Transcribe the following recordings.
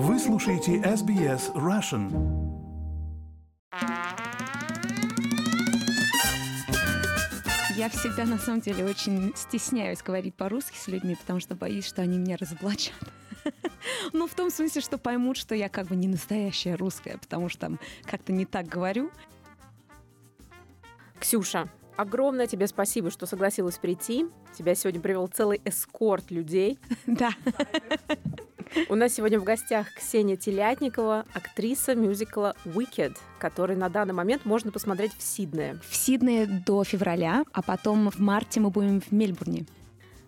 Вы слушаете SBS Russian. Я всегда, на самом деле, очень стесняюсь говорить по-русски с людьми, потому что боюсь, что они меня разоблачат. Ну, в том смысле, что поймут, что я как бы не настоящая русская, потому что там как-то не так говорю. Ксюша, огромное тебе спасибо, что согласилась прийти. Тебя сегодня привел целый эскорт людей. Да. У нас сегодня в гостях Ксения Телятникова, актриса мюзикла «Wicked», который на данный момент можно посмотреть в Сиднее. В Сиднее до февраля, а потом в марте мы будем в Мельбурне.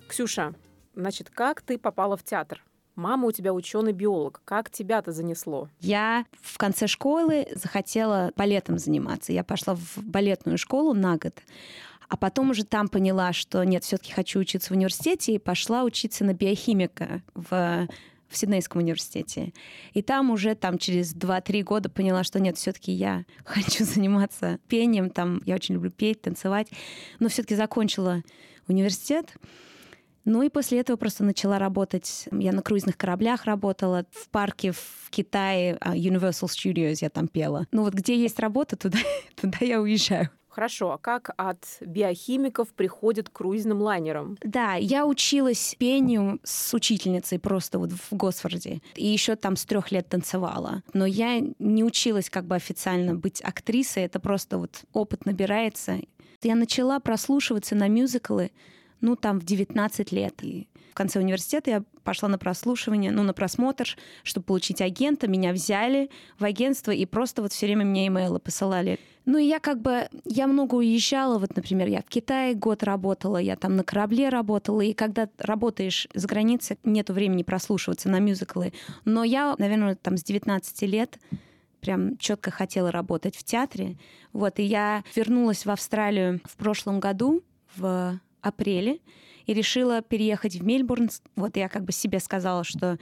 Ксюша, значит, как ты попала в театр? Мама у тебя ученый-биолог. Как тебя-то занесло? Я в конце школы захотела балетом заниматься. Я пошла в балетную школу на год. А потом уже там поняла, что нет, все-таки хочу учиться в университете, и пошла учиться на биохимика в в Сиднейском университете. И там уже там через 2-3 года поняла, что нет, все-таки я хочу заниматься пением, там я очень люблю петь, танцевать, но все-таки закончила университет. Ну и после этого просто начала работать. Я на круизных кораблях работала, в парке в Китае, а, Universal Studios я там пела. Ну вот где есть работа, туда, туда я уезжаю. Хорошо, а как от биохимиков приходят к круизным лайнерам? Да, я училась пению с учительницей просто вот в Госфорде. И еще там с трех лет танцевала. Но я не училась как бы официально быть актрисой. Это просто вот опыт набирается. Я начала прослушиваться на мюзиклы, ну, там, в 19 лет. И в конце университета я пошла на прослушивание, ну, на просмотр, чтобы получить агента. Меня взяли в агентство и просто вот все время мне имейлы посылали. Ну, и я как бы, я много уезжала, вот, например, я в Китае год работала, я там на корабле работала, и когда работаешь за границей, нету времени прослушиваться на мюзиклы. Но я, наверное, там с 19 лет прям четко хотела работать в театре. Вот, и я вернулась в Австралию в прошлом году, в апреле, и решила переехать в Мельбурн. Вот я как бы себе сказала, что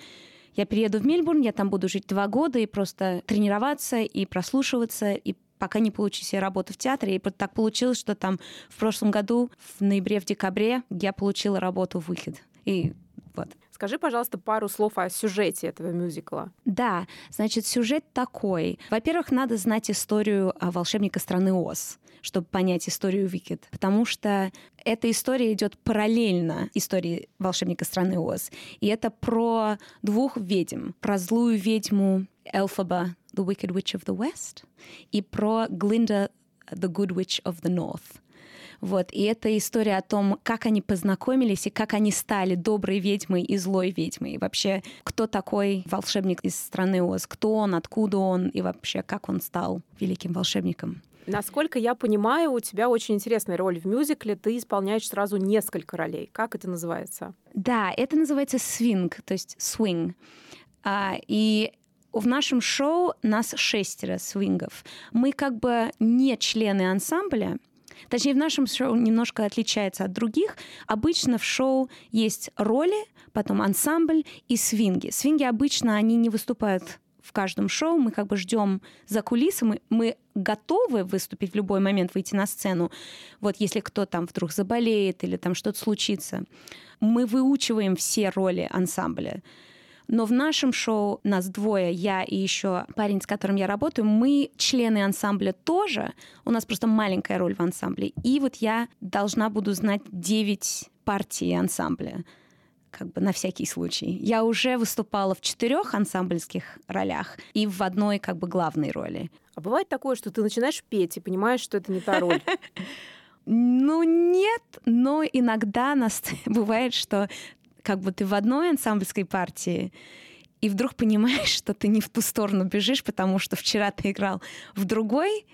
я перееду в Мельбурн, я там буду жить два года и просто тренироваться и прослушиваться, и пока не получу себе работу в театре. И так получилось, что там в прошлом году, в ноябре, в декабре, я получила работу в «Выход». И вот. Скажи, пожалуйста, пару слов о сюжете этого мюзикла. Да, значит, сюжет такой. Во-первых, надо знать историю волшебника страны Оз чтобы понять историю Викет, потому что эта история идет параллельно истории волшебника страны Оз. И это про двух ведьм, про злую ведьму Элфаба, the Wicked Witch of the West, и про Глинда, the Good Witch of the North. Вот. И это история о том, как они познакомились и как они стали доброй ведьмой и злой ведьмой. И вообще, кто такой волшебник из страны Оз, кто он, откуда он и вообще, как он стал великим волшебником. Насколько я понимаю, у тебя очень интересная роль в мюзикле. Ты исполняешь сразу несколько ролей. Как это называется? Да, это называется свинг, то есть swing. А, и в нашем шоу нас шестеро свингов. Мы как бы не члены ансамбля, Точнее, в нашем шоу немножко отличается от других. Обычно в шоу есть роли, потом ансамбль и свинги. Свинги обычно, они не выступают в каждом шоу, мы как бы ждем за кулисами, мы готовы выступить в любой момент, выйти на сцену. Вот если кто там вдруг заболеет или там что-то случится. Мы выучиваем все роли ансамбля. Но в нашем шоу нас двое, я и еще парень, с которым я работаю, мы члены ансамбля тоже. У нас просто маленькая роль в ансамбле. И вот я должна буду знать 9 партий ансамбля как бы на всякий случай. Я уже выступала в четырех ансамбльских ролях и в одной как бы главной роли. А бывает такое, что ты начинаешь петь и понимаешь, что это не та роль? Ну, нет, но иногда нас бывает, что как бы ты в одной ансамбльской партии, и вдруг понимаешь, что ты не в ту сторону бежишь, потому что вчера ты играл в другой,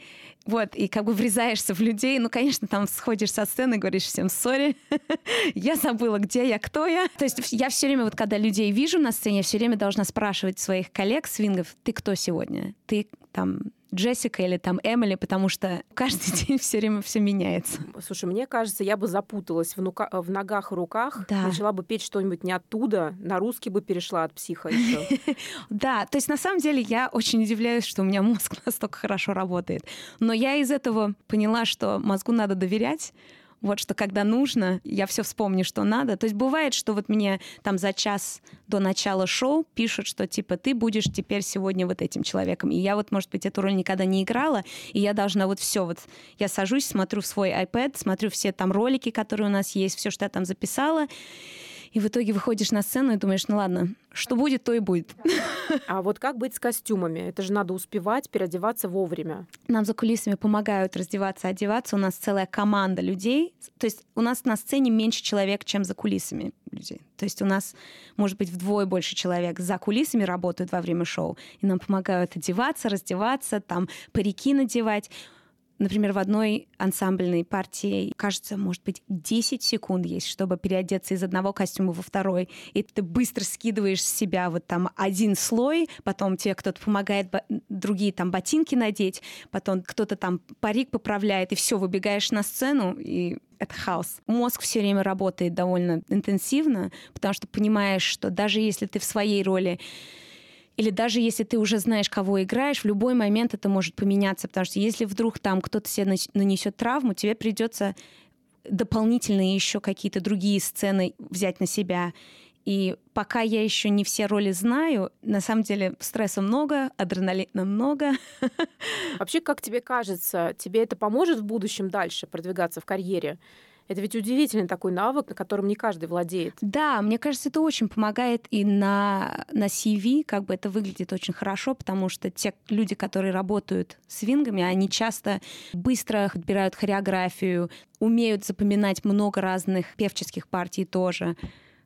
вот, и как бы врезаешься в людей. Ну, конечно, там сходишь со сцены, говоришь всем сори, я забыла, где я, кто я. То есть я все время, вот когда людей вижу на сцене, я все время должна спрашивать своих коллег, свингов, ты кто сегодня? Ты там Джессика или там Эмили, потому что каждый день все время все меняется. Слушай, мне кажется, я бы запуталась в, нука- в ногах и руках, да. начала бы петь что-нибудь не оттуда, на русский бы перешла от психа еще. Да, то есть на самом деле я очень удивляюсь, что у меня мозг настолько хорошо работает. Но я из этого поняла, что мозгу надо доверять, Вот что когда нужно, я все вспомню, что надо. То есть бывает, что вот мне там за час до начала шоу пишут, что типа ты будешь теперь сегодня вот этим человеком. И я вот, может быть, эту роль никогда не играла, и я должна вот все вот... Я сажусь, смотрю в свой iPad, смотрю все там ролики, которые у нас есть, все, что я там записала, и в итоге выходишь на сцену и думаешь, ну ладно, что будет, то и будет. А вот как быть с костюмами? Это же надо успевать переодеваться вовремя. Нам за кулисами помогают раздеваться, одеваться. У нас целая команда людей. То есть у нас на сцене меньше человек, чем за кулисами людей. То есть у нас, может быть, вдвое больше человек за кулисами работают во время шоу. И нам помогают одеваться, раздеваться, там парики надевать. Например, в одной ансамбльной партии, кажется, может быть, 10 секунд есть, чтобы переодеться из одного костюма во второй. И ты быстро скидываешь с себя вот там один слой, потом тебе кто-то помогает другие там ботинки надеть, потом кто-то там парик поправляет, и все, выбегаешь на сцену, и это хаос. Мозг все время работает довольно интенсивно, потому что понимаешь, что даже если ты в своей роли или даже если ты уже знаешь, кого играешь, в любой момент это может поменяться, потому что если вдруг там кто-то себе нанесет травму, тебе придется дополнительные еще какие-то другие сцены взять на себя. И пока я еще не все роли знаю, на самом деле стресса много, адреналина много. Вообще, как тебе кажется, тебе это поможет в будущем дальше продвигаться в карьере? Это ведь удивительный такой навык, на котором не каждый владеет. Да, мне кажется, это очень помогает и на, на CV, как бы это выглядит очень хорошо, потому что те люди, которые работают с вингами, они часто быстро отбирают хореографию, умеют запоминать много разных певческих партий тоже.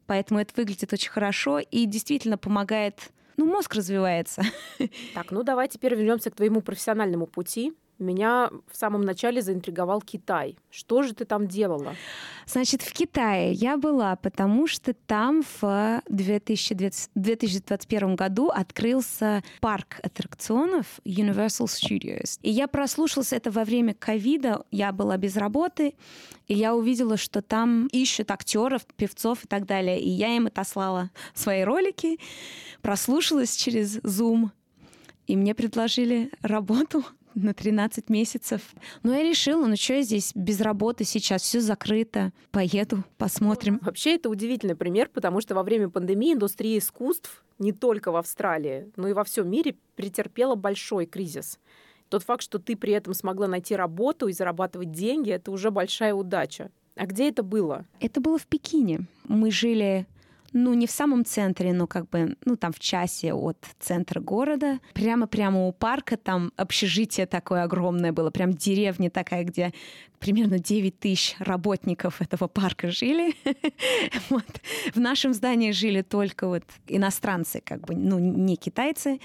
Поэтому это выглядит очень хорошо и действительно помогает ну, мозг развивается. Так, ну давай теперь вернемся к твоему профессиональному пути меня в самом начале заинтриговал Китай. Что же ты там делала? Значит, в Китае я была, потому что там в 2020, 2021 году открылся парк аттракционов Universal Studios. И я прослушалась это во время ковида. Я была без работы, и я увидела, что там ищут актеров, певцов и так далее. И я им отослала свои ролики, прослушалась через Zoom, и мне предложили работу на 13 месяцев. Но я решила, ну что я здесь без работы сейчас, все закрыто, поеду, посмотрим. Вообще это удивительный пример, потому что во время пандемии индустрия искусств не только в Австралии, но и во всем мире претерпела большой кризис. Тот факт, что ты при этом смогла найти работу и зарабатывать деньги, это уже большая удача. А где это было? Это было в Пекине. Мы жили ну, не в самом центре, но как бы, ну, там в часе от центра города. Прямо-прямо у парка там общежитие такое огромное было, прям деревня такая, где примерно 9 тысяч работников этого парка жили. вот. В нашем здании жили только вот иностранцы, как бы, ну, не китайцы.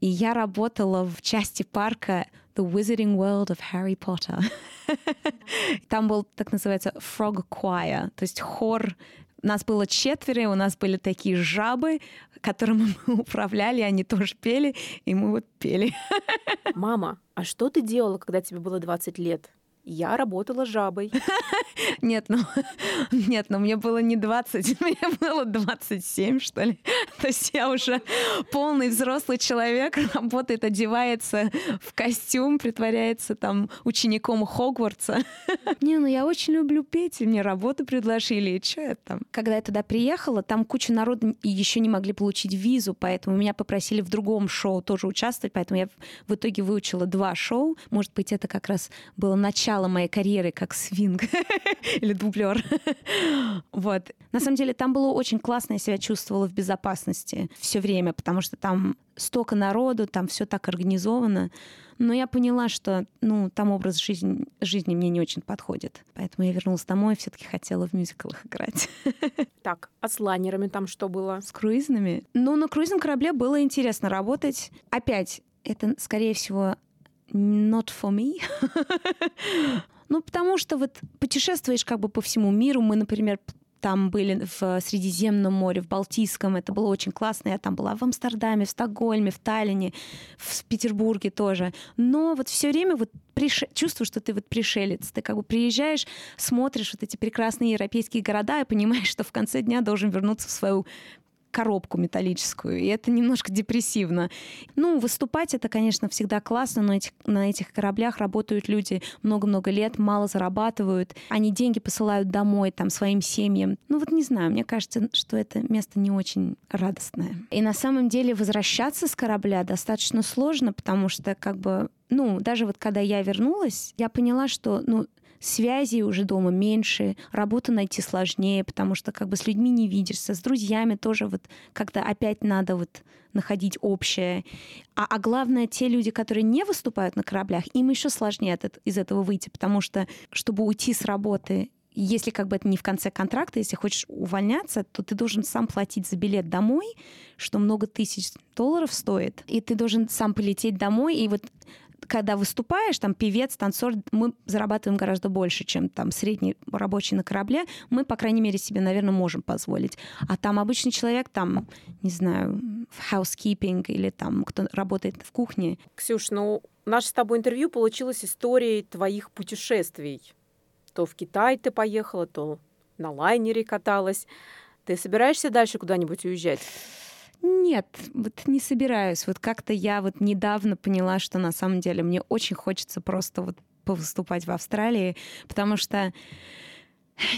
И я работала в части парка The Wizarding World of Harry Potter. Там был, так называется, Frog Choir, то есть хор нас было четверо, у нас были такие жабы, которыми мы управляли, они тоже пели, и мы вот пели. Мама, а что ты делала, когда тебе было 20 лет? Я работала жабой. Нет, ну, нет, ну мне было не 20, мне было 27, что ли. То есть я уже полный взрослый человек, работает, одевается в костюм, притворяется там учеником Хогвартса. Не, ну я очень люблю петь, и мне работу предложили, и что я там. Когда я туда приехала, там куча народу еще не могли получить визу, поэтому меня попросили в другом шоу тоже участвовать, поэтому я в итоге выучила два шоу. Может быть, это как раз было начало начало моей карьеры как свинг или дублер. вот. На самом деле там было очень классно, я себя чувствовала в безопасности все время, потому что там столько народу, там все так организовано. Но я поняла, что ну, там образ жизни, жизни мне не очень подходит. Поэтому я вернулась домой и все-таки хотела в мюзиклах играть. Так, а с лайнерами там что было? С круизными? Ну, на круизном корабле было интересно работать. Опять, это, скорее всего, not for me. ну, потому что вот путешествуешь как бы по всему миру. Мы, например, там были в Средиземном море, в Балтийском. Это было очень классно. Я там была в Амстердаме, в Стокгольме, в Таллине, в Петербурге тоже. Но вот все время вот приш... чувствую, что ты вот пришелец. Ты как бы приезжаешь, смотришь вот эти прекрасные европейские города и понимаешь, что в конце дня должен вернуться в свою коробку металлическую, и это немножко депрессивно. Ну, выступать это, конечно, всегда классно, но этих, на этих кораблях работают люди много-много лет, мало зарабатывают, они деньги посылают домой, там, своим семьям. Ну, вот не знаю, мне кажется, что это место не очень радостное. И на самом деле возвращаться с корабля достаточно сложно, потому что, как бы, ну, даже вот когда я вернулась, я поняла, что, ну, связей уже дома меньше, работу найти сложнее, потому что как бы с людьми не видишься, с друзьями тоже вот как-то опять надо вот находить общее. А, а главное, те люди, которые не выступают на кораблях, им еще сложнее от, из этого выйти, потому что, чтобы уйти с работы если как бы это не в конце контракта, если хочешь увольняться, то ты должен сам платить за билет домой, что много тысяч долларов стоит, и ты должен сам полететь домой, и вот когда выступаешь, там певец, танцор, мы зарабатываем гораздо больше, чем там средний рабочий на корабле. Мы, по крайней мере, себе, наверное, можем позволить. А там обычный человек, там, не знаю, в housekeeping или там кто работает в кухне. Ксюш, ну, наше с тобой интервью получилось историей твоих путешествий. То в Китай ты поехала, то на лайнере каталась. Ты собираешься дальше куда-нибудь уезжать? Нет, вот не собираюсь. Вот как-то я вот недавно поняла, что на самом деле мне очень хочется просто вот повыступать в Австралии, потому что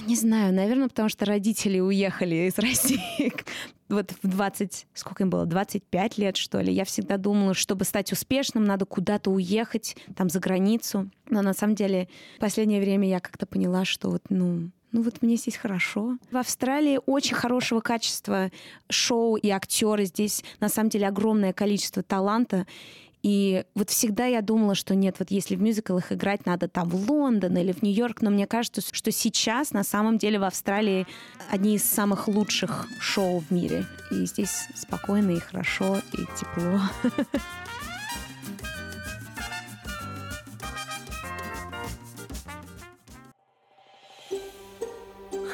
не знаю, наверное, потому что родители уехали из России вот в 20, сколько им было, 25 лет, что ли. Я всегда думала, чтобы стать успешным, надо куда-то уехать, там, за границу. Но на самом деле в последнее время я как-то поняла, что вот, ну, ну вот мне здесь хорошо. В Австралии очень хорошего качества шоу и актеры. Здесь на самом деле огромное количество таланта. И вот всегда я думала, что нет, вот если в мюзиклах играть надо там в Лондон или в Нью-Йорк, но мне кажется, что сейчас на самом деле в Австралии одни из самых лучших шоу в мире. И здесь спокойно и хорошо, и тепло.